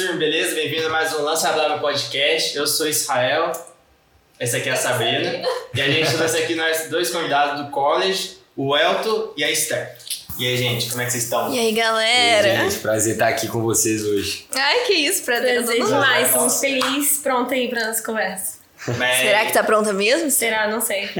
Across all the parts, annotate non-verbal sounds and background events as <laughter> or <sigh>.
turma, beleza? Bem-vindo a mais um Lança Brava Podcast. Eu sou Israel, essa aqui é a Sabrina. E a gente trouxe aqui nós dois convidados do college, o Elton e a Esther. E aí, gente, como é que vocês estão? E aí, galera? Gente, prazer estar aqui com vocês hoje. Ai, que isso, prazer. Prazer demais, estamos felizes, pronta aí pra nossa conversa. Mas- Será que tá pronta mesmo? Será? Não sei.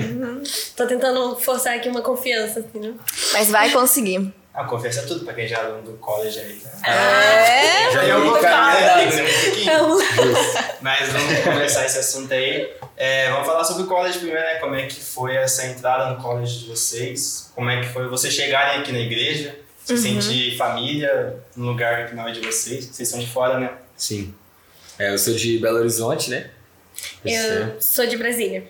Tô tentando forçar aqui uma confiança, entendeu? Mas vai conseguir. A conversa é tudo pra quem já é aluno do college aí. Né? É? Já Eu tem que ser um pouquinho. Mas vamos começar esse assunto aí. É, vamos falar sobre o college primeiro, né? Como é que foi essa entrada no college de vocês? Como é que foi vocês chegarem aqui na igreja? Se sentir família no lugar que não é de vocês? Vocês são de fora, né? Sim. É, eu sou de Belo Horizonte, né? eu sou de Brasília.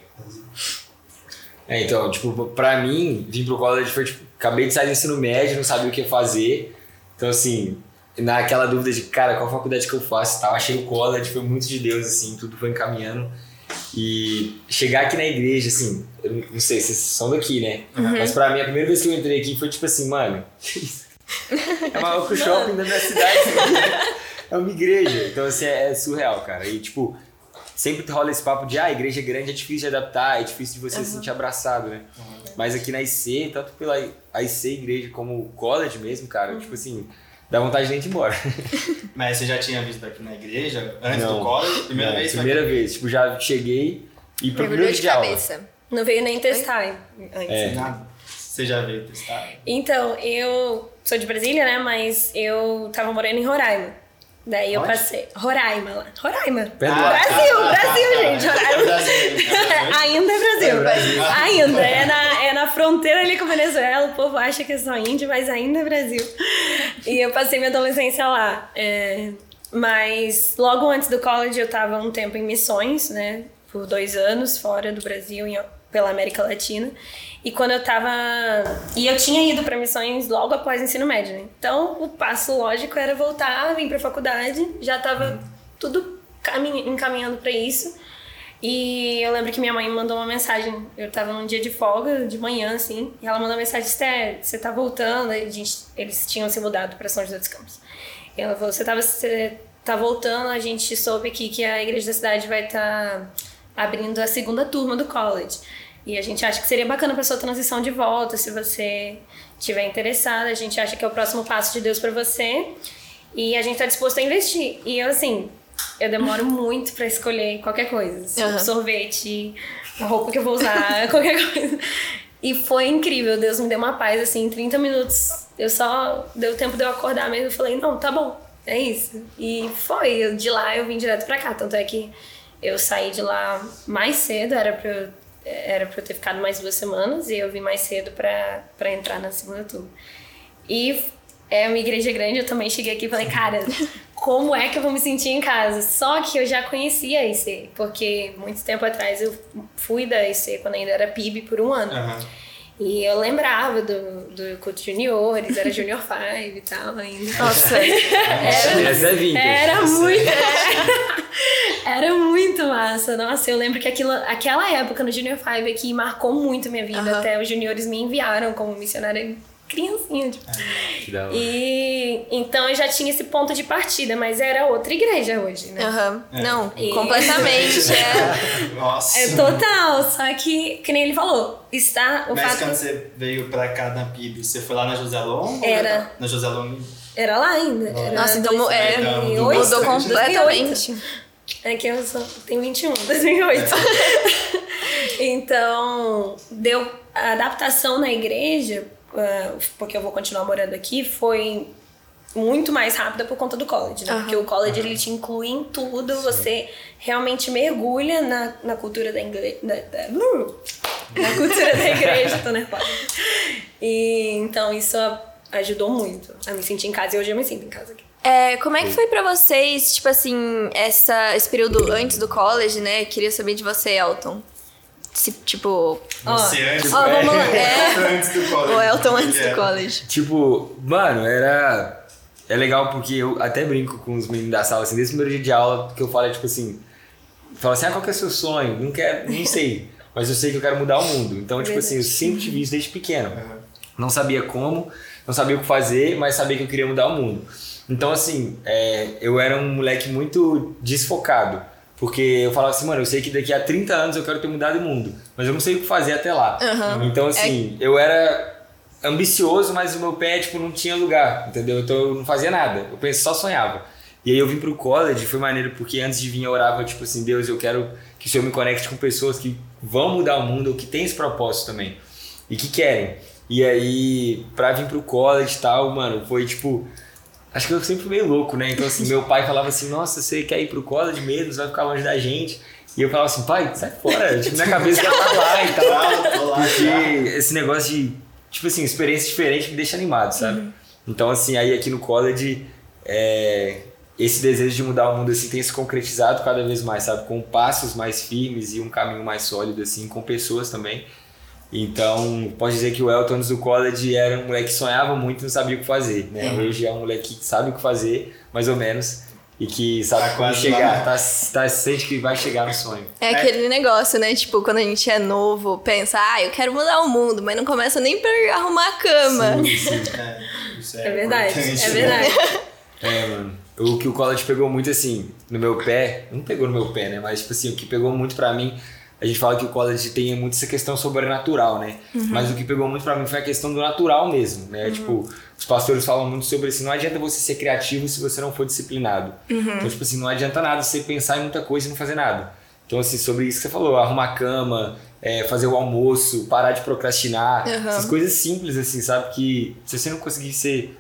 É, então, tipo, pra mim, vir pro college foi, tipo, acabei de sair do ensino médio, não sabia o que fazer. Então, assim, naquela dúvida de, cara, qual faculdade que eu faço e tal, achei o college, foi muito de Deus, assim, tudo foi encaminhando. E chegar aqui na igreja, assim, eu não sei, vocês são daqui, né? Mas pra mim, a primeira vez que eu entrei aqui foi tipo assim, mano, <laughs> que isso? É o maior shopping da minha cidade. é uma igreja. Então, assim, é, é surreal, cara. E, tipo, sempre rola esse papo de, ah, a igreja grande é difícil de adaptar, é difícil de você se sentir abraçado, né? Mas aqui na IC, tanto pela IC igreja como o college mesmo, cara, tipo assim, dá vontade de nem ir embora. <laughs> Mas você já tinha visto aqui na igreja antes Não. do college? Primeira Não, vez? Primeira vez. Tipo, já cheguei e pro primeiro de dia de aula. cabeça. Não veio nem testar antes. É. Nada. Você já veio testar? Então, eu sou de Brasília, né? Mas eu tava morando em Roraima. Daí eu Onde? passei. Roraima lá. Roraima. Perto do Ah, Acre. Brasil, Brasil, gente. É Roraima. Brasil, <laughs> é Brasil. Ainda é Brasil. É Brasil. Ainda. É na, é na fronteira ali com a Venezuela. O povo acha que é só índio, mas ainda é Brasil. E eu passei minha adolescência lá. É, mas logo antes do college eu tava um tempo em missões, né? Por dois anos fora do Brasil, em- pela América Latina. E quando eu tava. E eu tinha ido para missões logo após o ensino médio, né? Então o passo lógico era voltar, vir pra faculdade. Já tava tudo caminha- encaminhando para isso. E eu lembro que minha mãe me mandou uma mensagem. Eu tava num dia de folga, de manhã, assim. E ela mandou uma mensagem: Esther, você tá voltando? A gente, eles tinham se mudado para São José dos Campos. E ela falou: você, tava, você tá voltando, a gente soube aqui que a igreja da cidade vai estar abrindo a segunda turma do college. E a gente acha que seria bacana para sua transição de volta, se você tiver interessada. A gente acha que é o próximo passo de Deus para você. E a gente tá disposto a investir. E eu, assim, eu demoro <laughs> muito para escolher qualquer coisa. Aham. Sorvete, a roupa que eu vou usar, <laughs> qualquer coisa. E foi incrível, Deus me deu uma paz, assim, em 30 minutos. Eu só. Deu tempo de eu acordar mesmo. Eu falei, não, tá bom, é isso. E foi. Eu, de lá eu vim direto pra cá. Tanto é que eu saí de lá mais cedo, era pra eu, era pra eu ter ficado mais duas semanas. E eu vim mais cedo pra entrar na segunda turma. E é uma igreja grande, eu também cheguei aqui e falei, cara, como é que eu vou me sentir em casa? Só que eu já conhecia a IC, porque muito tempo atrás eu fui da IC quando ainda era PIB por um ano. Aham. E eu lembrava do, do culto juniores, era Junior 5 e tal ainda. Nossa. Essa é vintage. Era muito. Era muito massa. Nossa, eu lembro que aquilo, aquela época no Junior 5 aqui marcou muito minha vida. Aham. Até os juniores me enviaram como missionária criancinha. Tipo. Que da hora. E então eu já tinha esse ponto de partida, mas era outra igreja hoje, né? Aham. Não, E- completamente. <laughs> É. Nossa. É total, só que, que nem ele falou, está o Mas fato. quando você veio pra cá na PIB, você foi lá na José Long? ou Era. Na José Long? Era lá ainda. Era Nossa, então é, 2008, mudou 2008. completamente. É que eu só tenho 21, 2008. <laughs> então, deu a adaptação na igreja, porque eu vou continuar morando aqui, foi muito mais rápida por conta do college, né? Aham. Porque o college ele te inclui em tudo, você realmente mergulha na, na cultura da igreja. Da, da- uh, na cultura da igreja, <laughs> tô nervosa. E então isso ajudou muito a me sentir em casa e hoje eu me sinto em casa aqui. É, como é que foi pra vocês, tipo assim, essa, esse período antes do college, né? Queria saber de você, Elton. Se, tipo, Ó, Você antes, ó, vamos lá, <laughs> é. antes do college. o Elton antes É. do college. Tipo, mano, era. É legal porque eu até brinco com os meninos da sala, assim, desde o primeiro dia de aula, que eu falo, é, tipo assim. Falo assim, ah, qual que é o seu sonho? Não quero, não sei. Mas eu sei que eu quero mudar o mundo. Então, tipo assim, eu sempre tive isso desde pequeno. Aham. Não sabia como, não sabia o que fazer, mas sabia que eu queria mudar o mundo. Então, assim, é, eu era um moleque muito desfocado. Porque eu falava assim, mano, eu sei que daqui a 30 anos eu quero ter mudado o mundo, mas eu não sei o que fazer até lá. Uhum. Então, assim, é... eu era ambicioso, mas o meu pé, tipo, não tinha lugar, entendeu? Então eu não fazia nada, eu pensei, só sonhava. E aí eu vim pro college, foi maneiro, porque antes de vir eu orava, tipo assim, Deus, eu quero que o Senhor me conecte com pessoas que vão mudar o mundo, ou que têm esse propósito também, e que querem. E aí, pra vir pro college e tal, mano, foi tipo Acho que eu sempre fui meio louco, né? Então, assim, meu pai falava assim: Nossa, você quer ir pro college mesmo? Você vai ficar longe da gente. E eu falava assim: Pai, sai fora. Tipo, minha cabeça já tá lá e tal. Porque esse negócio de, tipo assim, experiência diferente me deixa animado, sabe? Uhum. Então, assim, aí aqui no college, é, esse desejo de mudar o mundo, assim, tem se concretizado cada vez mais, sabe? Com passos mais firmes e um caminho mais sólido, assim, com pessoas também. Então, pode dizer que o Elton antes do college era um moleque que sonhava muito e não sabia o que fazer, né? Uhum. Hoje é um moleque que sabe o que fazer, mais ou menos, e que sabe tá como chegar, tá, tá, sente que vai chegar no sonho. É, é, aquele negócio, né? Tipo, quando a gente é novo, pensa, ah, eu quero mudar o mundo, mas não começa nem pra arrumar a cama. Sim, <laughs> sim. É, isso é, é verdade, é verdade. <laughs> é, mano. O que o college pegou muito, assim, no meu pé, não pegou no meu pé, né? Mas, tipo assim, o que pegou muito pra mim a gente fala que o college tem muito essa questão sobrenatural, né? Uhum. Mas o que pegou muito para mim foi a questão do natural mesmo, né? Uhum. Tipo, os pastores falam muito sobre assim, não adianta você ser criativo se você não for disciplinado. Uhum. Então, tipo assim, não adianta nada você pensar em muita coisa e não fazer nada. Então, assim, sobre isso que você falou, arrumar a cama, é, fazer o almoço, parar de procrastinar, essas coisas simples, assim, sabe? Que se você não conseguir ser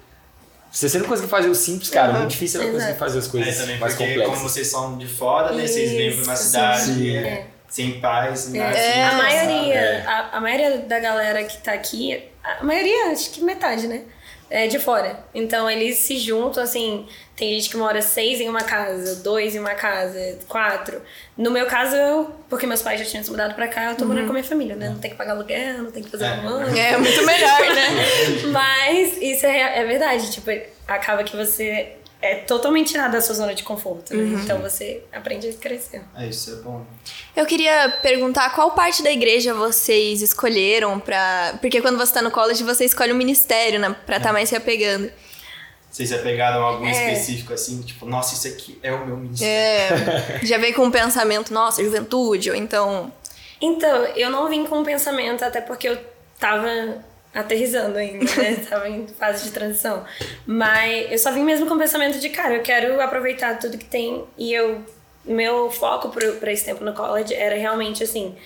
se você não conseguir fazer o simples, cara, uhum. muito difícil você conseguir fazer as coisas é, também, mais porque complexas. Como vocês são de fora, né? Vocês vêm pra uma cidade. Sim. É sem paz, é, é, a maioria, é. a, a, maioria da galera que tá aqui, a maioria, acho que metade, né? É de fora. Então eles se juntam, assim, tem gente que mora seis em uma casa, dois em uma casa, quatro. No meu caso, eu, porque meus pais já tinham se mudado pra cá, eu tô morando uhum. com a minha família, né? Não tem que pagar aluguel, não tem que fazer é. almoço. É, muito melhor, né? <laughs> Mas isso é, é verdade, tipo, acaba que você é totalmente tirado da sua zona de conforto. Né? Uhum. Então você aprende a crescer. É, isso é bom. Eu queria perguntar qual parte da igreja vocês escolheram para. Porque quando você está no college, você escolhe um ministério, né? Pra estar tá é. mais se apegando. Vocês se apegaram a algum é. específico assim, tipo, nossa, isso aqui é o meu ministério. É. <laughs> Já veio com um pensamento, nossa, juventude, ou então. Então, eu não vim com um pensamento, até porque eu tava aterrizando ainda, né? <laughs> Tava em fase de transição. Mas eu só vim mesmo com o pensamento de, cara, eu quero aproveitar tudo que tem. E eu, meu foco para esse tempo no college era realmente, assim,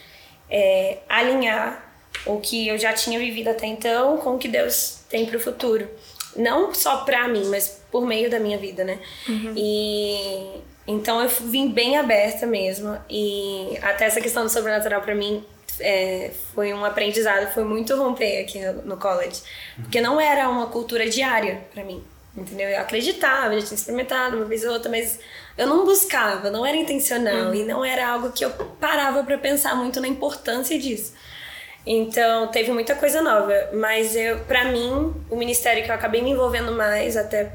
é, alinhar o que eu já tinha vivido até então com o que Deus tem para o futuro. Não só para mim, mas por meio da minha vida, né? Uhum. E então eu vim bem aberta mesmo. E até essa questão do sobrenatural para mim é, foi um aprendizado, foi muito romper aqui no, college. Porque não era uma cultura diária para mim, entendeu? Eu acreditava, já tinha experimentado uma vez ou outra, mas eu não buscava, não era intencional uhum. e não era algo que eu parava para pensar muito na importância disso. Então, teve muita coisa nova, mas eu, para mim, o ministério que eu acabei me envolvendo mais até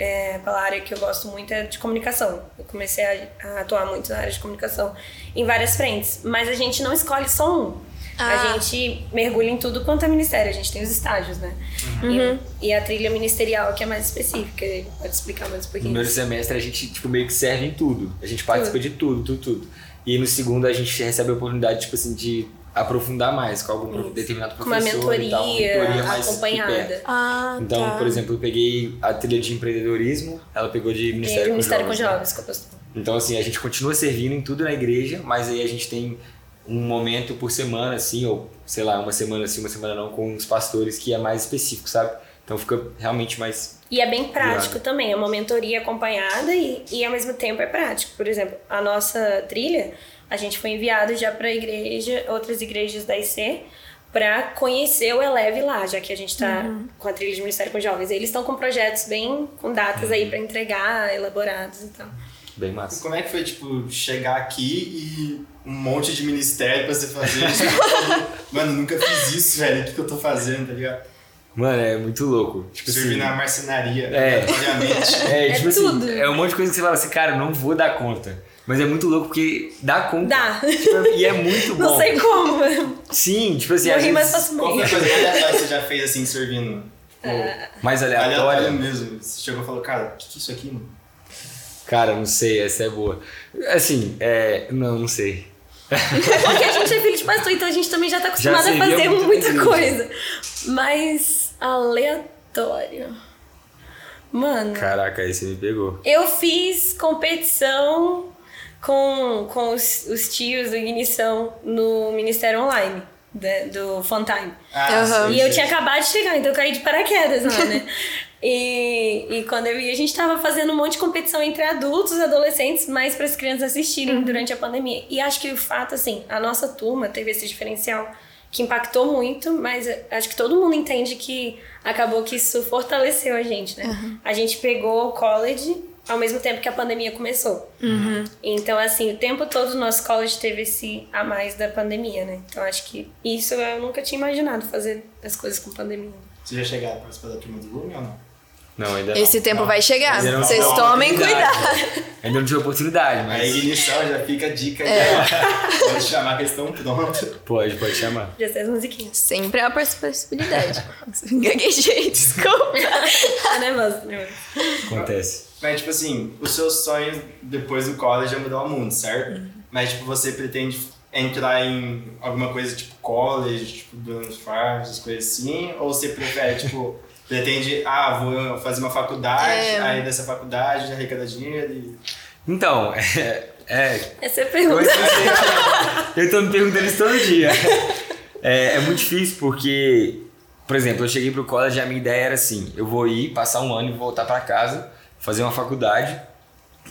é, pela área que eu gosto muito é de comunicação. Eu comecei a, a, atuar muito na área de comunicação em várias frentes. Mas a gente não escolhe só um. Ah. A gente mergulha em tudo quanto é ministério. A gente tem os estágios, né? Uhum. E, e, a trilha ministerial que é mais específica. Pode explicar mais um pouquinho. No primeiro semestre a gente tipo, meio que serve em tudo. A gente participa tudo. de tudo, tudo, tudo. E no segundo a gente recebe a oportunidade, tipo assim, de aprofundar mais com algum Isso. determinado professor. Uma mentoria, tal, uma mentoria mais acompanhada. Ah, então, tá. por exemplo, eu peguei a trilha de empreendedorismo, ela pegou de Ministério, com, Ministério Jovens, com Jovens. Com jovens né? Então, assim, a gente continua servindo em tudo na igreja, mas aí a gente tem um momento por semana, assim, ou sei lá, uma semana assim, uma semana não, com os pastores que é mais específico, sabe? Então fica realmente mais. E é bem prático virado. também, é uma mentoria acompanhada e, e ao mesmo tempo é prático. Por exemplo, a nossa trilha a gente foi enviado já para igreja, outras igrejas da IC, para conhecer o Eleve lá, já que a gente está uhum. com a trilha de Ministério com Jovens. Eles estão com projetos bem com datas uhum. aí para entregar, elaborados e então. tal. Bem massa. Como é que foi, tipo, chegar aqui e um monte de ministério pra você fazer? <laughs> tipo, mano, nunca fiz isso, velho. O que, que eu tô fazendo, tá ligado? Mano, é muito louco. Tipo Servir assim, na marcenaria, é, obviamente. É, tipo é assim, tudo. é um monte de coisa que você fala assim, cara, não vou dar conta. Mas é muito louco porque dá conta. Dá. Tipo, e é muito <laughs> bom. Não sei como. Sim, tipo assim. Morri mais facilmente. Qual foi a coisa mais legal que você já fez assim, servindo? Mais Aleatório aleatória. mesmo. Você chegou e falou, cara, o que, que é isso aqui, mano? Cara, não sei, essa é boa. Assim, é. Não, não sei. Porque a gente é filho de pastor, então a gente também já tá acostumado a servia fazer muita coisa. Mas aleatório. Mano, Caraca, aí você me pegou. eu fiz competição com, com os, os tios do Ignição no Ministério Online da- do Funtime. Ah, Aham. sei, E eu tinha acabado de chegar, então eu caí de paraquedas lá, né? <laughs> E, e quando eu vi, a gente tava fazendo um monte de competição entre adultos e adolescentes, mais para as crianças assistirem durante a pandemia. E acho que o fato, assim, a nossa turma teve esse diferencial que impactou muito, mas acho que todo mundo entende que acabou que isso fortaleceu a gente, né? A gente pegou o college ao mesmo tempo que a pandemia começou. Então, assim, o tempo todo o nosso college teve esse a mais da pandemia, né? Então, acho que isso eu nunca tinha imaginado fazer as coisas com pandemia. Você já chegaram a participar da turma do Lume ou não? Não, ainda não. Esse tempo vai chegar. Não Vocês tomem cuidado. Ainda não tive oportunidade, A mas. ignição já fica a dica. É. Já. <laughs> Pode chamar que eles estão prontos. Pode, pode chamar. Já sei as musiquinhas. Sempre há a possibilidade. <laughs> Gaguejei, desculpa. Tá nervosa, nervosa. Acontece. Mas, tipo assim, o seu sonho depois do college é mudar o mundo, certo? Mas, tipo, você pretende entrar em alguma coisa tipo college, tipo Bruno Farms, essas coisas assim? Ou você prefere, tipo, pretende, ah, vou fazer uma faculdade, É. aí dessa faculdade arrecada dinheiro e... Então, é. é Essa é a pergunta. eu tô me perguntando isso todo dia. É, é muito difícil porque, por exemplo, eu cheguei pro college e a minha ideia era assim: eu vou ir, passar um ano e voltar pra casa, fazer uma faculdade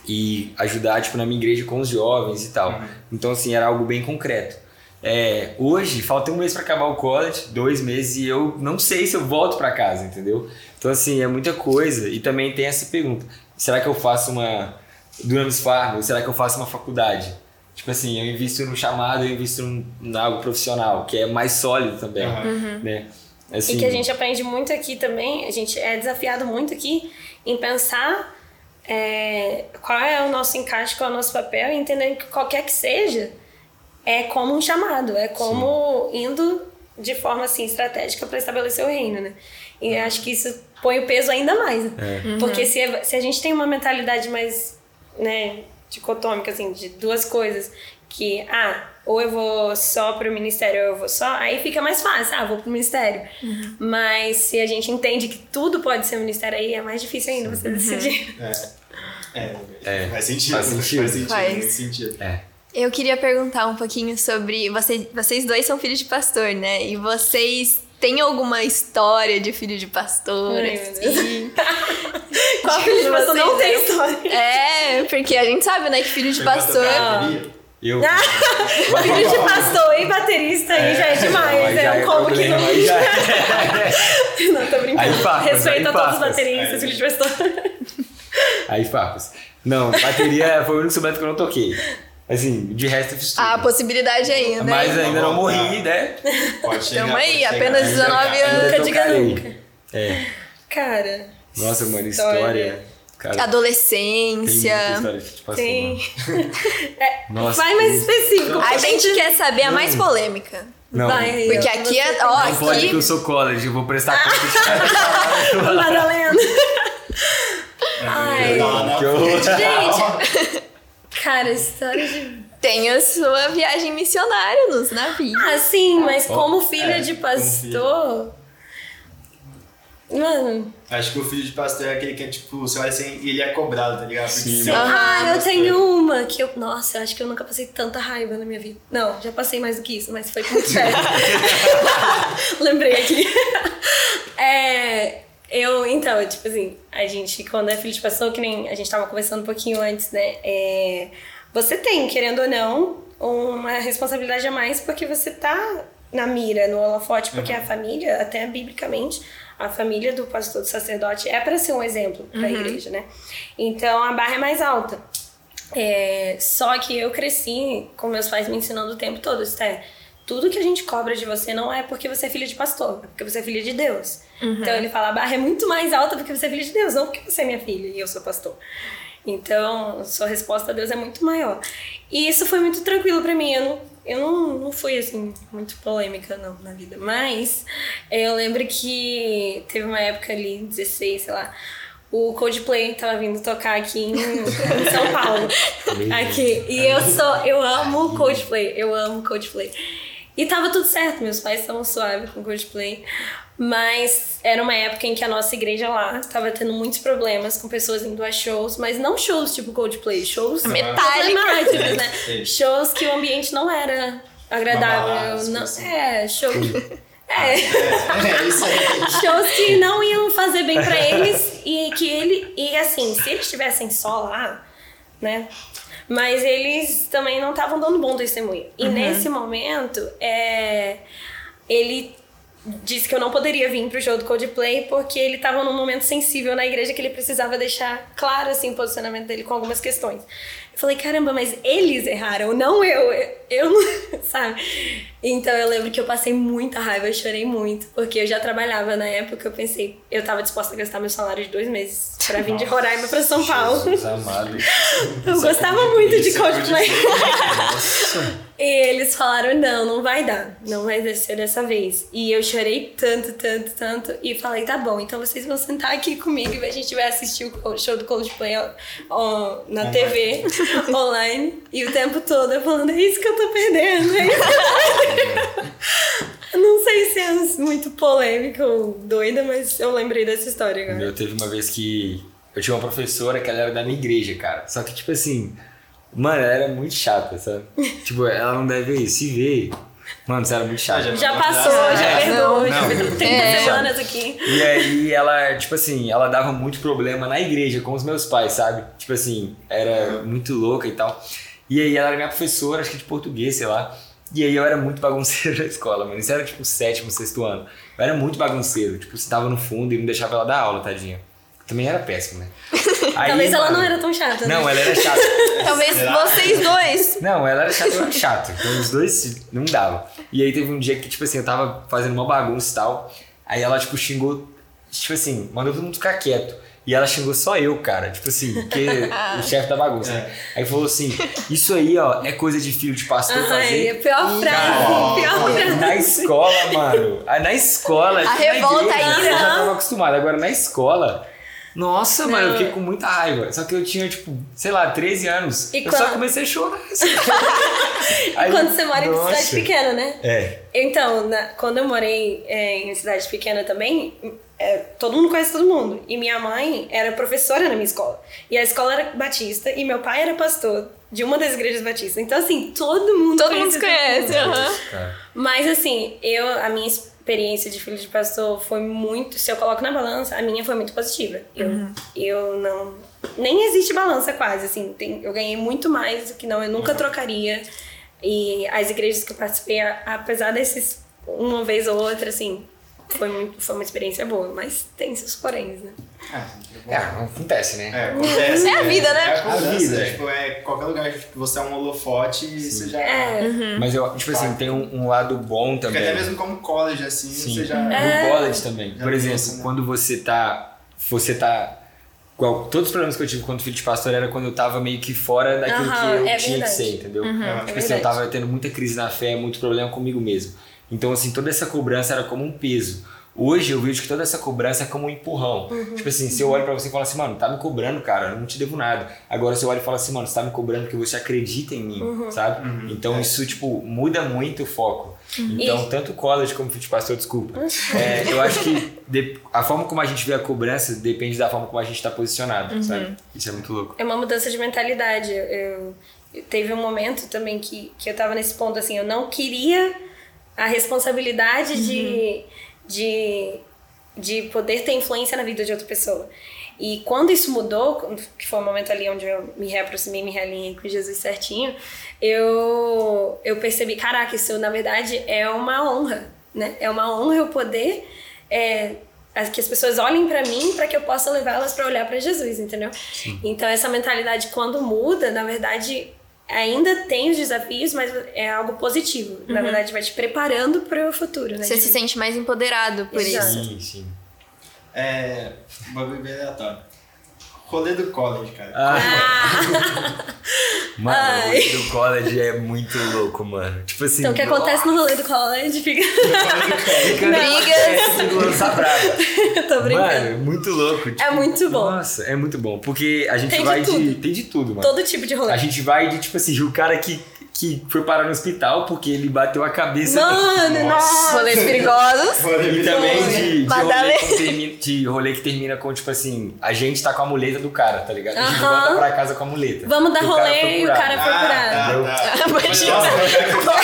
e ajudar, tipo, na minha igreja com os jovens e tal. Então, assim, era algo bem concreto. É, hoje, falta um mês pra acabar o college, dois meses, e eu não sei se eu volto pra casa, entendeu? Então, assim, é muita coisa. E também tem essa pergunta: será que eu faço uma. Durante Fargo, ou será que eu faço uma faculdade? Tipo assim, eu invisto no chamado, eu invisto num, em algo profissional, que é mais sólido também, Aham. né? Assim, E que a gente aprende muito aqui também, a gente é desafiado muito aqui em pensar é, qual é o nosso encaixe, qual é o nosso papel, e entendendo que qualquer que seja, é como um chamado, é como indo de forma assim estratégica para estabelecer o reino, né? E eu acho que isso põe o peso ainda mais. né? Porque se, se a gente tem uma mentalidade mais, né, dicotômica, assim, de duas coisas, que, ah, ou eu vou só pro ministério ou eu vou só, aí fica mais fácil, ah, vou pro ministério. Mas se a gente entende que tudo pode ser ministério, aí é mais difícil ainda você decidir. É, é, É, faz sentido. faz sentido. Faz sentido, Faz. muito sentido. É. Eu queria perguntar um pouquinho sobre. Você, vocês dois são filhos de pastor, né? E vocês têm alguma história de filho de pastor? Ai, assim? <laughs> Qual filho de pastor não tem história? É, porque a gente sabe, né, que filho de pastor. Eu. <laughs> Filho de pastor e baterista aí já é demais, é um combo que não. já- <laughs> Não, tô brincando. Aí Respeito a todos os bateristas, É. filho de pastor. Aí farpas. Não, bateria foi o único instrumento que eu não toquei. Assim, de resto eu fiz tudo. Há a possibilidade ainda, né? Mas ainda não Tá. morri, né? Pode chegar. Tamo aí, apenas Ainda 19 dá. anos. Nunca diga nunca. É. Cara, Nossa, mano, História. história. Cara, tem Adolescência. muita história de pastor, tem. mano. <laughs> Nossa, Vai mais que- específico. A gente quer saber a mais polêmica. Não, Vai Porque ó, aqui é. tem- Ó, não pode que eu aqui. sou college, eu vou prestar <laughs> conta de Madalena. É, Ai. na Que horror. Gente, <laughs> cara, história de. Tem a sua viagem missionária nos navios. Ah, sim, mas como filha é, de pastor. Mano. Acho que o filho de pastor é aquele que é tipo, você olha assim e ele é cobrado, tá ligado? Sim, Ah, eu tenho uma que eu. Nossa, eu acho que eu nunca passei tanta raiva na minha vida. Não, já passei mais do que isso, mas foi muito sério. <laughs> Lembrei aqui. É. Eu, então, tipo assim, a gente, quando é filho de pastor, que nem a gente tava conversando um pouquinho antes, né? É, você tem, querendo ou não, uma responsabilidade a mais porque você tá na mira, no holofote, porque a família, até biblicamente, a família do pastor, do sacerdote, é para ser um exemplo para a igreja, né? Então a barra é mais alta. É, só que eu cresci com meus pais me ensinando o tempo todo, Esther. Tudo que a gente cobra de você não é porque você é filha de pastor, é porque você é filha de Deus. Então ele fala, a barra é muito mais alta porque você é filha de Deus, não porque você é minha filha e eu sou pastor. Então, sua resposta a Deus é muito maior. E isso foi muito tranquilo para mim. Eu não, eu não, não fui, assim, muito polêmica, não, na vida. Mas eu lembro que teve uma época ali, 16, sei lá, o Coldplay tava vindo tocar aqui em, em São Paulo. aqui. E eu sou, eu amo Coldplay, eu amo Coldplay. E tava tudo certo, meus pais estavam suaves com Coldplay. Mas era uma época em que a nossa igreja lá tava tendo muitos problemas com pessoas indo a shows, mas não shows tipo Coldplay, shows Metálicos, né? shows que o ambiente não era agradável. Não, é, shows. <laughs> É. É, isso aí. <laughs> Shows que não iam fazer bem pra eles e que ele. E assim, se eles estivessem só lá, né? Mas eles também não estavam dando bom testemunho. E nesse momento, é, ele disse que eu não poderia vir pro show do Coldplay porque ele tava num momento sensível na igreja que ele precisava deixar claro assim o posicionamento dele com algumas questões. Eu falei, caramba, mas eles erraram, não eu. Eu, eu não, <laughs> sabe? Então eu lembro que eu passei muita raiva, eu chorei muito, porque eu já trabalhava na época, eu pensei, eu tava disposta a gastar meu salário de dois meses pra vir de Roraima pra São Paulo. Jesus amado. <laughs> Eu gostava muito de de Coldplay. Nossa. E eles falaram, não, não vai dar. Não vai ser dessa vez. E eu chorei tanto, tanto, tanto. E falei, tá bom, então vocês vão sentar aqui comigo e a gente vai assistir o show do Coldplay ó, ó, na TV, <laughs> online. E o tempo todo eu falando, é isso que eu tô perdendo, é isso que eu tô perdendo. Eu <laughs> Não sei se é muito polêmico ou doida, mas eu lembrei dessa história agora. Meu, teve uma vez que eu tinha uma professora que ela era da minha igreja, cara. Só que, tipo assim, mano, ela era muito chata, sabe? <laughs> tipo, ela não deve ver isso. Se ver, mano, você era muito chata. Já passou, já É, perdoou, já não. fez 30 É. semanas aqui. E aí ela, tipo assim, ela dava muito problema na igreja com os meus pais, sabe? Tipo assim, era muito louca e tal. E aí ela era minha professora, acho que de português, sei lá. E aí eu era muito bagunceiro <laughs> na escola, mano. Isso era tipo sétimo, sexto ano. Eu era muito bagunceiro. Tipo, você tava no fundo e não deixava ela dar aula, tadinha. Também era péssimo, né? <laughs> Aí, Talvez ela mano, não era tão chata, né? Não, ela era chata. <laughs> Talvez Será? vocês dois. Não, ela era chata, eu era chato. Então os dois não dava. E aí teve um dia que, tipo assim, eu tava fazendo uma bagunça e tal. Aí ela, tipo, xingou, tipo assim, mandou todo mundo ficar quieto. E ela xingou só eu, cara. Tipo assim, porque <laughs> o chefe da bagunça, né? Aí falou assim: Isso aí, ó, é coisa de filho de pastor Ai, fazer. a pior frase, Cara, pior frase. na escola, mano. Aí Na escola. tipo, na revolta aí, Eu já tava acostumado. Agora na escola. Nossa, mano, eu Não. fiquei com muita raiva. Só que eu tinha, tipo, sei lá, 13 anos. E eu só quando- comecei a chorar. <laughs> assim. Aí, Quando você mora em nossa. cidade pequena, né? É. Então, na- quando eu morei é, em cidade pequena também, é, todo mundo conhece todo mundo. E minha mãe era professora na minha escola. E a escola era batista e meu pai era pastor de uma das igrejas batistas. Então, assim, todo mundo Todo mundo se todo conhece. aham. Cara. Mas assim, eu, a minha experiência de filho de pastor foi muito. Se eu coloco na balança, a minha foi muito positiva. Eu, eu não. Nem existe balança quase, assim. Tem, eu ganhei muito mais do que não, eu nunca trocaria. E as igrejas que eu participei, apesar desses uma vez ou outra, assim, foi, muito, foi uma experiência boa, mas tem seus poréns, né? É, acontece, né? É, acontece. <laughs> É a vida, né? É a A vida, é. Tipo, é qualquer lugar que você é um holofote, isso já. É. Mas eu, tipo assim, tem um, um lado bom Porque também. até mesmo como college, assim, Sim. você já. É. No college também. Já Por exemplo, isso, né? quando você tá. Você tá. Todos os problemas que eu tive quando filho de pastor era quando eu tava meio que fora daquilo Aham, que eu é tinha verdade. que ser, entendeu? É Tipo é assim, eu verdade. tava tendo muita crise na fé, muito problema comigo mesmo. Então, assim, toda essa cobrança era como um peso. Hoje eu vejo que toda essa cobrança é como um empurrão. Uhum. Tipo assim, se eu olho pra você e falo assim, mano, tá me cobrando, cara, eu não te devo nada. Agora se eu olho e falo assim, mano, você tá me cobrando porque você acredita em mim, Uhum. sabe? Então isso, tipo, muda muito o foco. Então, tanto college como fit pastor, desculpa. É, eu acho que de- a forma como a gente vê a cobrança depende da forma como a gente tá posicionado, sabe? Isso é muito louco. É uma mudança de mentalidade. Eu, eu- eu- teve um momento também que, que eu tava nesse ponto assim, eu não queria a responsabilidade de, de, de poder ter influência na vida de outra pessoa. E quando isso mudou, que foi o momento ali onde eu me reaproximei, me realinhei com Jesus certinho, eu, eu percebi, caraca, isso na verdade é uma honra, né? É uma honra eu poder é, que as pessoas olhem pra mim para que eu possa levá-las para olhar para Jesus, entendeu? Então essa mentalidade quando muda, na verdade, ainda tem os desafios, mas é algo positivo. Na verdade, vai te preparando para o futuro, né? Você se sente mais empoderado por Exato. isso. Sim, sim. É. Bagulho bem aleatório. Rolê do college, cara. Ah. <laughs> Mano, o Ai. rolê do college é muito louco, mano. Tipo assim. Então, o que acontece no rolê do college fica. Fica <laughs> Brigas. É, lança brava. Eu <laughs> tô brincando. Mano, muito louco. tipo, É muito bom. Nossa, é muito bom. Porque a gente Tem de vai de. tudo. Tem de tudo, mano. Todo tipo de rolê. A gente vai de, tipo assim, o cara que, que foi parar no hospital porque ele bateu a cabeça. Mano, nossa. Rolês perigosos. E também de, de, rolê que termina, de rolê que termina com, tipo assim, a gente tá com a muleta do cara, tá ligado? A gente Aham. volta pra casa com a muleta. Vamos dar rolê e o cara foi Ah, tá. <laughs> <laughs> Imagina. Rouba a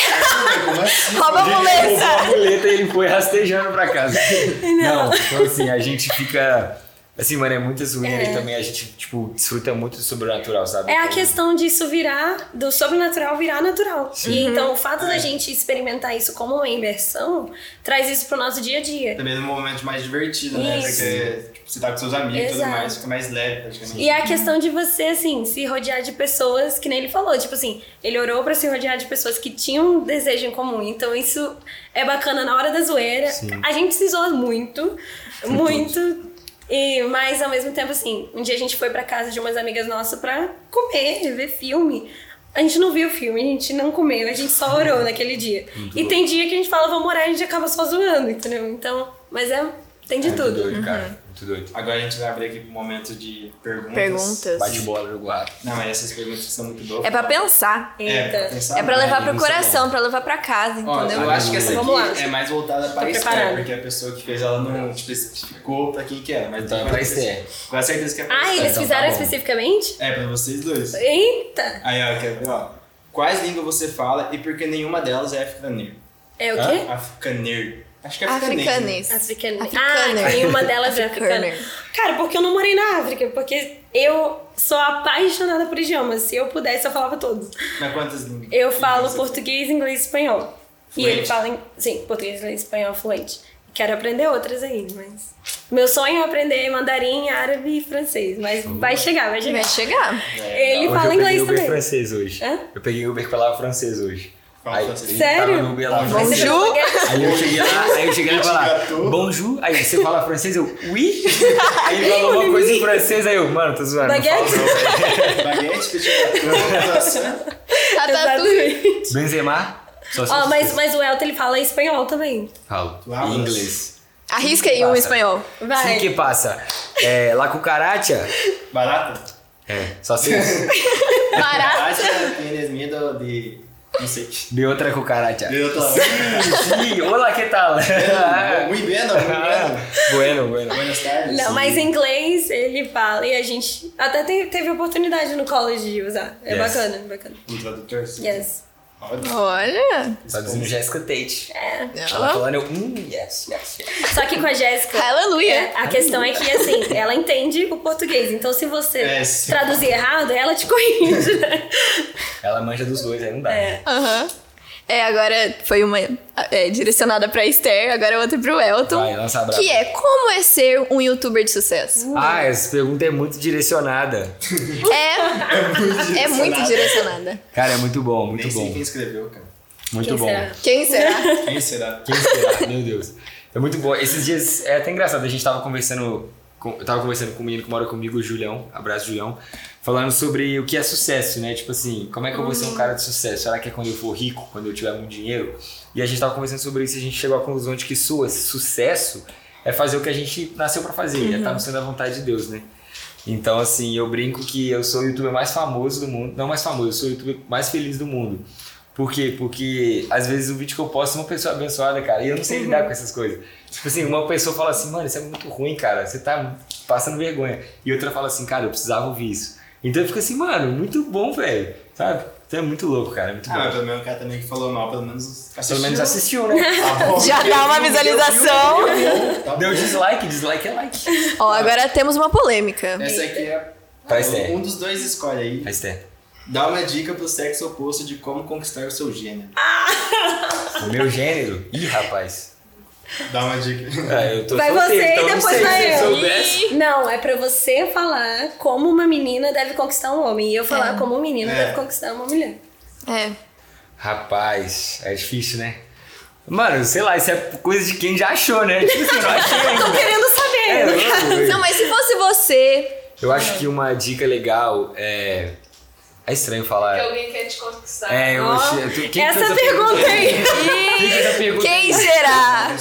Ele roubou a muleta. muleta e ele foi rastejando pra casa. <laughs> Não. então assim, a gente fica. Assim, mano, é muito zoeira É. e também a gente, tipo, desfruta muito do sobrenatural, sabe? É a Então, questão disso virar, do sobrenatural virar natural. E então o fato da gente experimentar isso como uma imersão traz isso pro nosso dia a dia. Também num momento mais divertido, né? Isso. Porque tipo, você tá com seus amigos e tudo mais, fica mais leve praticamente. E é a questão de você, assim, se rodear de pessoas, que nem ele falou, tipo assim, ele orou pra se rodear de pessoas que tinham um desejo em comum. Então isso é bacana na hora da zoeira. Sim. A gente se zoa muito, muito. E, mas ao mesmo tempo, assim, um dia a gente foi pra casa de umas amigas nossas pra comer, ver filme. A gente não viu o filme, a gente não comeu, a gente só orou naquele dia. e tem dia que a gente fala, vamos orar, e a gente acaba só zoando, entendeu? Então, mas é, tem de muito tudo. doido, cara. Muito doido. Agora a gente vai abrir aqui pro momento de perguntas. Perguntas. Bate bola, rápido. Não, mas essas perguntas são muito doidas. É pra pensar. É, pra pensar É pra mais. levar pro isso é coração, pra levar pra casa, Ó, entendeu? eu acho que essa Vamos aqui lá. é mais voltada pra Tô Esther, porque a pessoa que fez ela não especificou pra quem que era. Mas Então é pra Esther. Com certeza que é pra Ah, eles Então tá fizeram especificamente? É, pra vocês dois. Eita! Aí, ó, quer ver, ó. Quais línguas você fala e por que nenhuma delas é africaner? É o quê? Africaner. Acho que é africanês. Africanês. Africana. Africaner. Ah, nenhuma delas é africana. Cara, porque eu não morei na África, porque eu sou apaixonada por idiomas. Se eu pudesse, eu falava todos. Mas quantas línguas? Eu falo você português, inglês e espanhol. E Fluente? ele fala, em... sim, português, inglês e espanhol fluente. Quero aprender outras aí, mas... Meu sonho é aprender mandarim, árabe e francês, mas vai chegar, vai chegar. Vai chegar. Ele Hoje fala eu peguei inglês Uber também. francês hoje. Hã? Eu peguei Uber que falava francês hoje. Aí, ele Sério? No Uber lá, Bonjour. Bonjour. Aí eu cheguei lá, aí eu cheguei lá e falar, bonjour. Aí você fala francês, eu, oui. <laughs> Aí ele falou uma coisa em francês, aí eu, mano, tô zoando. Não falo Baguete? não. Baguete, petit gâteau. Ratatouille. Exatamente. Benzema. Só Ó, fosse mas, isso. mas o Elton, ele fala espanhol também. Falo. Mas- inglês. Arrisca aí um espanhol. Vai. Sim que passa. É, la cucaracha. Barata? É, só sei isso. Barato. Barata tienes medo de... Não sei. De outra cucaracha. De outra- Sim, olá, que tal? Muy bien, muy bien. bueno, bueno. Buenas tardes. Não, mas em inglês ele fala e a gente até te- teve oportunidade no college de usar. É Yes. bacana, bacana. O tradutor, sim. Yes. Olha. Olha. Traduzindo Jessica Tate. É. Ela Ela- falando, eu, hum, yes, yes, yes. Só que com a Jéssica. Aleluia. é, a questão é que, assim, ela entende o português. Então, se você É, traduzir errado, ela te corrige, né? Ela manja dos dois, aí não dá. É. Aham. É, agora foi uma é, direcionada pra Esther, agora outra pro Elton. Vai, lança. Que é como é ser um youtuber de sucesso? Ah, essa pergunta é muito direcionada. É, <laughs> é muito direcionada. Cara, é muito bom, muito Nem sei bom. quem escreveu, cara. Muito Quem bom. será? Quem será? Quem será? Quem será? Meu Deus. É muito bom. Esses dias é até engraçado, a gente tava conversando. Com, eu tava conversando com um menino que mora comigo, o Julião. Abraço, Julião. Falando sobre o que é sucesso, né? Tipo assim, como é que eu vou ser um cara de sucesso? Será que é quando eu for rico, quando eu tiver muito dinheiro? E a gente tava conversando sobre isso e a gente chegou à conclusão de que su- sucesso é fazer o que a gente nasceu pra fazer, é estar no centro da vontade de Deus, né? Então, assim, eu brinco que eu sou o youtuber mais famoso do mundo. Não mais famoso, eu sou o youtuber mais feliz do mundo. Por quê? Porque às vezes o vídeo que eu posto é uma pessoa abençoada, cara, e eu não sei lidar com essas coisas. Tipo assim, uma pessoa fala assim, mano, isso é muito ruim, cara, você tá passando vergonha. E outra fala assim, cara, eu precisava ouvir isso. Então eu fico assim, mano, muito bom, velho, sabe? Então é muito louco, cara, é muito Ah, mas bom. pelo menos o cara também que falou mal, pelo menos Pelo menos assistiu, né? <laughs> Já dá uma visualização. Tá Deu dislike, dislike é like. Ó, agora temos uma polêmica. Essa aqui é. Pra Esther. Um dos dois escolhe aí. Faz tempo. Dá uma dica pro sexo oposto de como conquistar o seu gênero. O meu gênero? Ih, rapaz. Dá uma dica. Ah, eu tô Vai solteiro, você e então não depois vai se eu. soubesse. Não, é pra você falar como uma menina deve conquistar um homem. E eu falar É. como um menino É. deve conquistar uma mulher. É. Rapaz, é difícil, né? Mano, sei lá, isso é coisa de quem já achou, né? Tipo assim, eu <laughs> não achei Tô ainda. querendo É, saber. louco, Não, mas se fosse você Eu acho que uma dica legal é. É estranho falar. Que alguém quer te conquistar. É, eu tu- quem essa pergunta aí. Quem fez a pergunta Quem aí? será?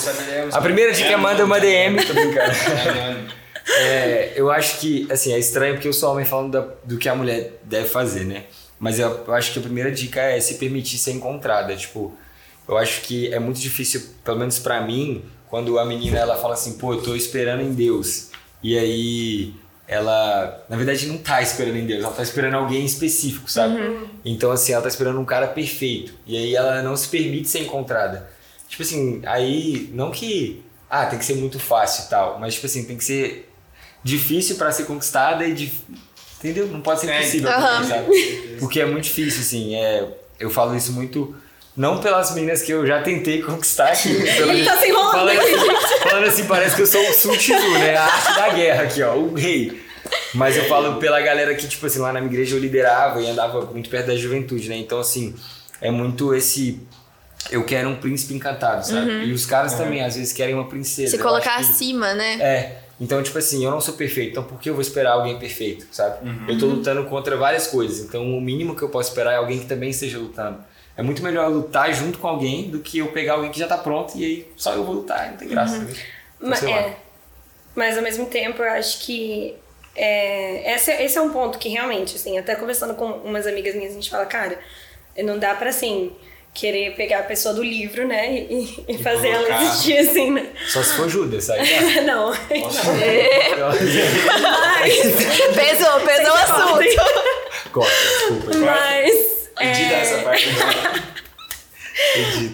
A primeira dica é manda uma DM, tô brincando. É, É, eu acho que, assim, é estranho porque eu sou homem falando da- do que a mulher deve fazer, né? Mas eu, eu acho que a primeira dica é se permitir ser encontrada. Tipo, eu acho que é muito difícil, pelo menos pra mim, quando a menina ela fala assim, pô, eu tô esperando em Deus. E aí ela, na verdade, não tá esperando em Deus, ela tá esperando alguém específico, sabe? Então, assim, ela tá esperando um cara perfeito. E aí ela não se permite ser encontrada. Tipo assim, aí, não que, ah, tem que ser muito fácil e tal, mas, tipo assim, tem que ser difícil pra ser conquistada e de, entendeu? Não pode ser É, impossível, aham. sabe? Porque é muito difícil, assim, é, eu falo isso muito, não pelas meninas que eu já tentei conquistar aqui, <laughs> pelo Ele tá se enrolando falando, assim, falando assim, parece que eu sou o Sun Tzu, né? A arte da guerra aqui, ó, o rei. Mas eu falo pela galera que, tipo assim, lá na minha igreja eu liderava e andava muito perto da juventude, né? Então, assim, é muito esse. Eu quero um príncipe encantado, sabe? E os caras também, às vezes, querem uma princesa. Se Eu colocar que- acima, né? É. Então, tipo assim, eu não sou perfeito, então por que eu vou esperar alguém perfeito, sabe? Eu tô lutando contra várias coisas, então o mínimo que eu posso esperar é alguém que também esteja lutando. É muito melhor eu lutar junto com alguém do que eu pegar alguém que já tá pronto e aí só eu vou lutar, não tem graça. né? Então, Ma- sei lá. é. Mas ao mesmo tempo, eu acho que é, esse, esse é um ponto que realmente, assim, até conversando com umas amigas minhas, a gente fala, cara, não dá pra assim. Querer pegar a pessoa do livro, né? E, e fazer ela colocar. existir assim, né? Só se for Judas, sabe? <laughs> Não. <laughs> Pesou, pesou o assunto. Corta, desculpa. Mas. Edita é, essa parte. <laughs> né?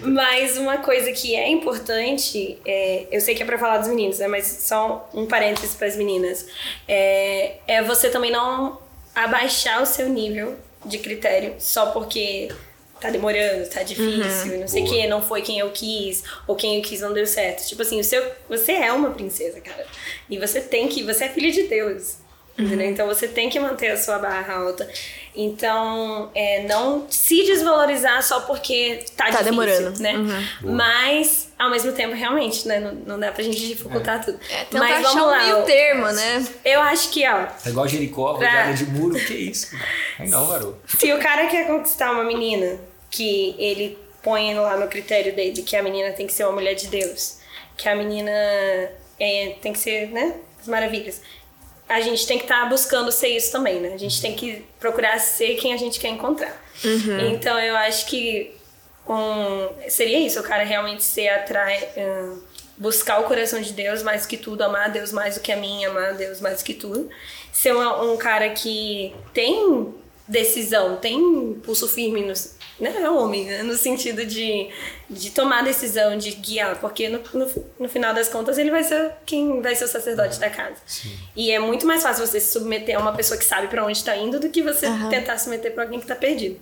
Mas uma coisa que é importante, é, eu sei que é pra falar dos meninos, né? Mas só um parênteses para as meninas. É, é você também não abaixar o seu nível de critério só porque tá demorando, tá difícil, não sei o que, não foi quem eu quis, ou quem eu quis não deu certo. Tipo assim, o seu, você é uma princesa, cara. E você tem que, você é filha de Deus. Entendeu? Então você tem que manter a sua barra alta. Então, é, não se desvalorizar só porque tá, Tá difícil, demorando. né? Mas, ao mesmo tempo, realmente, né? Não, não dá pra gente dificultar tudo. É, tentar Mas achar vamos um lá. meio eu- termo, né? Eu acho que, ó, É igual Jericó, Pra- de muro, que isso? Aí não, garoto. se o cara quer conquistar uma menina, que ele põe lá no critério dele que a menina tem que ser uma mulher de Deus, que a menina é, tem que ser, né? As maravilhas. A gente tem que estar buscando ser isso também, né? A gente tem que procurar ser quem a gente quer encontrar. Então eu acho que um, seria isso, o cara realmente ser atrai, hum, buscar o coração de Deus mais que tudo, amar Deus mais do que a mim, amar Deus mais que tudo. Ser um, um cara que tem decisão, tem pulso firme, no, né? É homem, né? no sentido de, de tomar decisão, de guiar, porque no, no, no final das contas ele vai ser quem vai ser o sacerdote da casa. E é muito mais fácil você se submeter a uma pessoa que sabe pra onde tá indo do que você tentar se submeter pra alguém que tá perdido.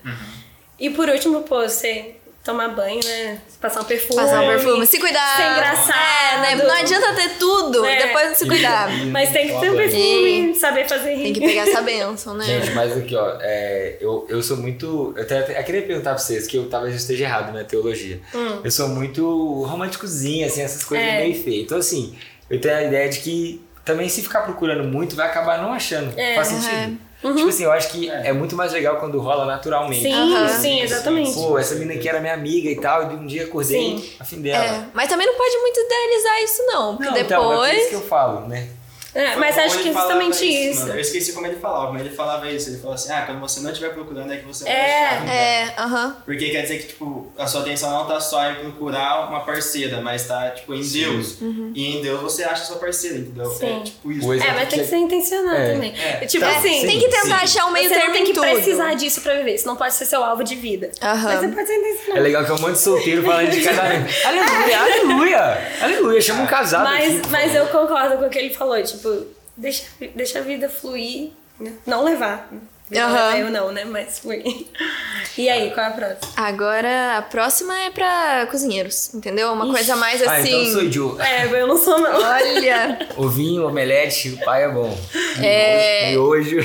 E por último, pô, você tomar banho, né? Passar um perfume. Passar um perfume, se cuidar. Ser engraçado. É, né? Não adianta ter tudo É. e depois não se cuidar. Mas tem que ter um perfume, saber fazer rir. Tem que pegar essa <laughs> bênção, né? Gente, mas aqui, ó, é, eu, eu sou muito. Eu, até, eu queria perguntar pra vocês, que eu talvez eu esteja errado na teologia. Eu sou muito românticozinho, assim, essas coisas É. meio feias. Então, assim, eu tenho a ideia de que também se ficar procurando muito, vai acabar não achando. É. Faz sentido. Tipo assim, eu acho que é. muito mais legal quando rola naturalmente. Sim, Aham. sim, exatamente. Pô, essa menina aqui era minha amiga e tal, e um dia acordei Sim. a fim dela. É, mas também não pode muito idealizar isso, não. Porque Não, então, é por isso depois. que eu falo, né? É, mas acho que é falava justamente isso. mano. Eu esqueci como ele falava, como ele falava isso. Ele falou assim: ah, quando você não estiver procurando é que você vai É. achar. É, aham. Porque quer dizer que, tipo, a sua atenção não tá só em procurar uma parceira, mas tá, tipo, em Deus. E em Deus você acha a sua parceira, entendeu? Sim. É tipo isso. É, exemplo mas tem que ser intencional É. também. É. Tipo Tá, assim, Tem que tentar sim. achar um meio você termo não tem que em tudo. precisar disso pra viver. Isso não pode ser seu alvo de vida. Aham. Mas você pode ser intencional. É legal que é um monte de solteiro falando de casamento. <laughs> aleluia, aleluia, aleluia, chama um casado Mas, aqui. mas eu concordo com o que ele falou, tipo, deixa, deixa a vida fluir, né? não levar. Aham. Eu não, né? Mas fluir. E aí, qual é a próxima? Agora, a próxima é pra cozinheiros, entendeu? Uma coisa mais Ah, então eu assim. sou idiota. É, eu não sou não. Olha, Ovinho, omelete, o pai é bom. É. E hoje.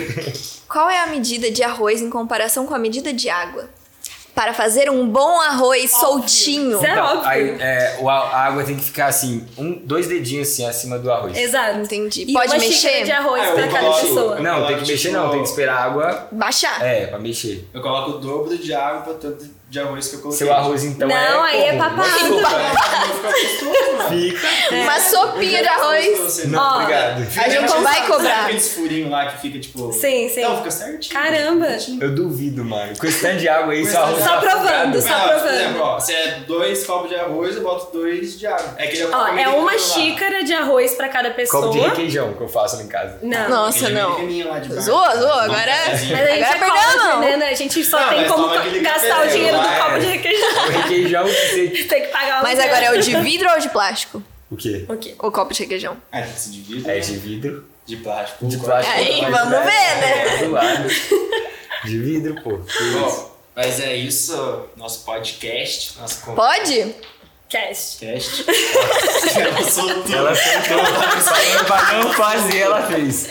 qual é a medida de arroz em comparação com a medida de água? Para fazer um bom arroz soltinho? Isso é Então, óbvio. aí, é, o- a água tem que ficar assim, um, dois dedinhos assim acima do arroz. Exato. Entendi. E Pode uma mexer? de arroz Ah, pra cada coloco- pessoa. Não, tem que Tipo, mexer não, tem que esperar a água. Baixar. É, pra mexer. Eu coloco o dobro de água pra tanto de arroz que eu coloquei. Seu arroz então é. Não, aí é como? papado. É, fica. Fica. Uma sopinha de arroz. Não, Ó, obrigado. A gente Sabe vai cobrar. aqueles furinhos lá que fica tipo. Sim, sim. Não, fica certinho. Caramba. Eu duvido, mano. Com esse tanto de água aí, seu arroz Só tá provando, só Não, por provando. exemplo, ó, se é dois copos de arroz, eu boto dois de água. É aquele Ó, é uma lá. xícara de arroz pra cada pessoa. Copo de requeijão que eu faço lá em casa. Não. Nossa, não. zoou. Não, Agora, cafezinho. Mas a gente agora é mão. né? A gente só Não, tem como gastar o dinheiro do copo é. de requeijão. O requeijão que. <laughs> Tem que pagar o Mas agora é o de vidro ou de plástico? O quê? O quê? O copo de requeijão. Esse de vidro. É né? de vidro. De plástico. De plástico. Aí, vamos é- ver, né? é do lado. De vidro, pô. Bom, mas é isso, nosso podcast, nosso Pode? Cast. podcast. <laughs> Ela soltou. Ela falando pra não fazer, ela fez.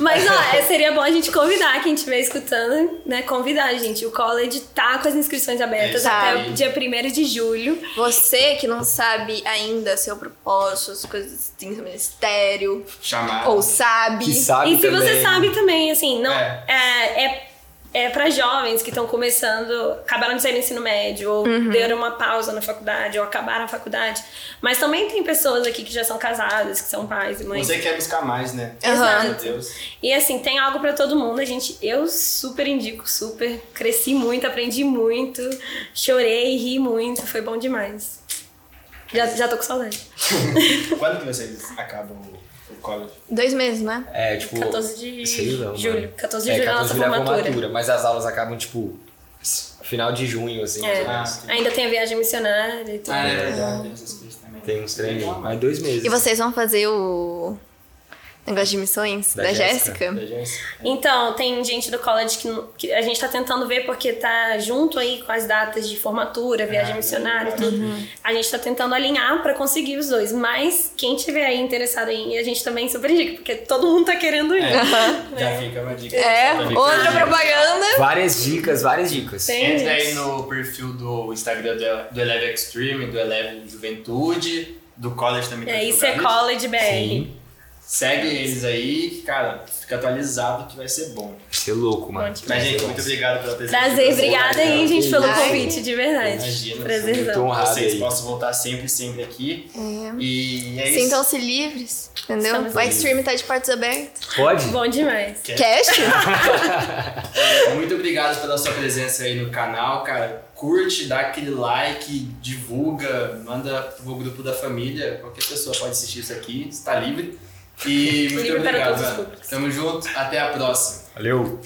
Mas, ó, é, seria bom a gente convidar quem estiver escutando, né? Convidar, gente. O college tá com as inscrições abertas Tá. até o dia 1 de julho. Você que não sabe ainda seu propósito, as coisas que tem seu ministério, Chamar. ou sabe. Que sabe e se também. você sabe também, assim, não É. é, é, é para jovens que estão começando, acabaram de sair do ensino médio, ou Uhum. deram uma pausa na faculdade, ou acabaram a faculdade. Mas também tem pessoas aqui que já são casadas, que são pais e mães. Você quer buscar mais, né? Aham. Meu Deus. E assim, tem algo pra todo mundo. A gente, eu super indico, super. Cresci muito, aprendi muito, chorei, ri muito, foi bom demais. Já, já tô com saudade. <laughs> Quando que vocês acabam college? Dois meses, né? É, tipo. 14 de sei lá, julho. mano. 14 de é, julho é a 14 nossa de julho é a formatura. Mas as aulas acabam, tipo, final de junho, assim. É. Ah, ainda tem a viagem missionária e tudo. Ah, é verdade. Essas coisas também. Tem uns treinos. Mais dois meses. E vocês vão fazer o negócio de missões Da da, Jéssica. Então, tem gente do college que, que a gente tá tentando ver porque tá junto aí com as datas de formatura, viagem Ah, missionária e legal. tudo. A gente tá tentando alinhar pra conseguir os dois. Mas quem tiver aí interessado em ir, a gente também super indica, porque todo mundo tá querendo ir. É, <laughs> já fica uma dica. É, outra aí. propaganda. Várias dicas, várias dicas. Tem. Entra aí no perfil do Instagram do, do Eleve Extreme, do Eleve Juventude, do College também. É, isso é divulgado college BR. Sim. Segue eles aí, cara, fica atualizado que vai ser bom. Você é louco, mano. Mas, gente, muito obrigado pela presença. Prazer, obrigada aí, gente, pelo convite, de verdade. Imagina, Muito Prazerzão. honrado Vocês aí. possam voltar sempre, sempre aqui. E é isso. Sintam-se livres, entendeu? Estamos O Extreme tá de portas abertas. Pode? Bom demais. Cast? <laughs> Muito obrigado pela sua presença aí no canal, cara. Curte, dá aquele like, divulga, manda pro grupo da família. Qualquer pessoa pode assistir isso aqui, está livre. E muito obrigado. Tamo junto, até a próxima. Valeu.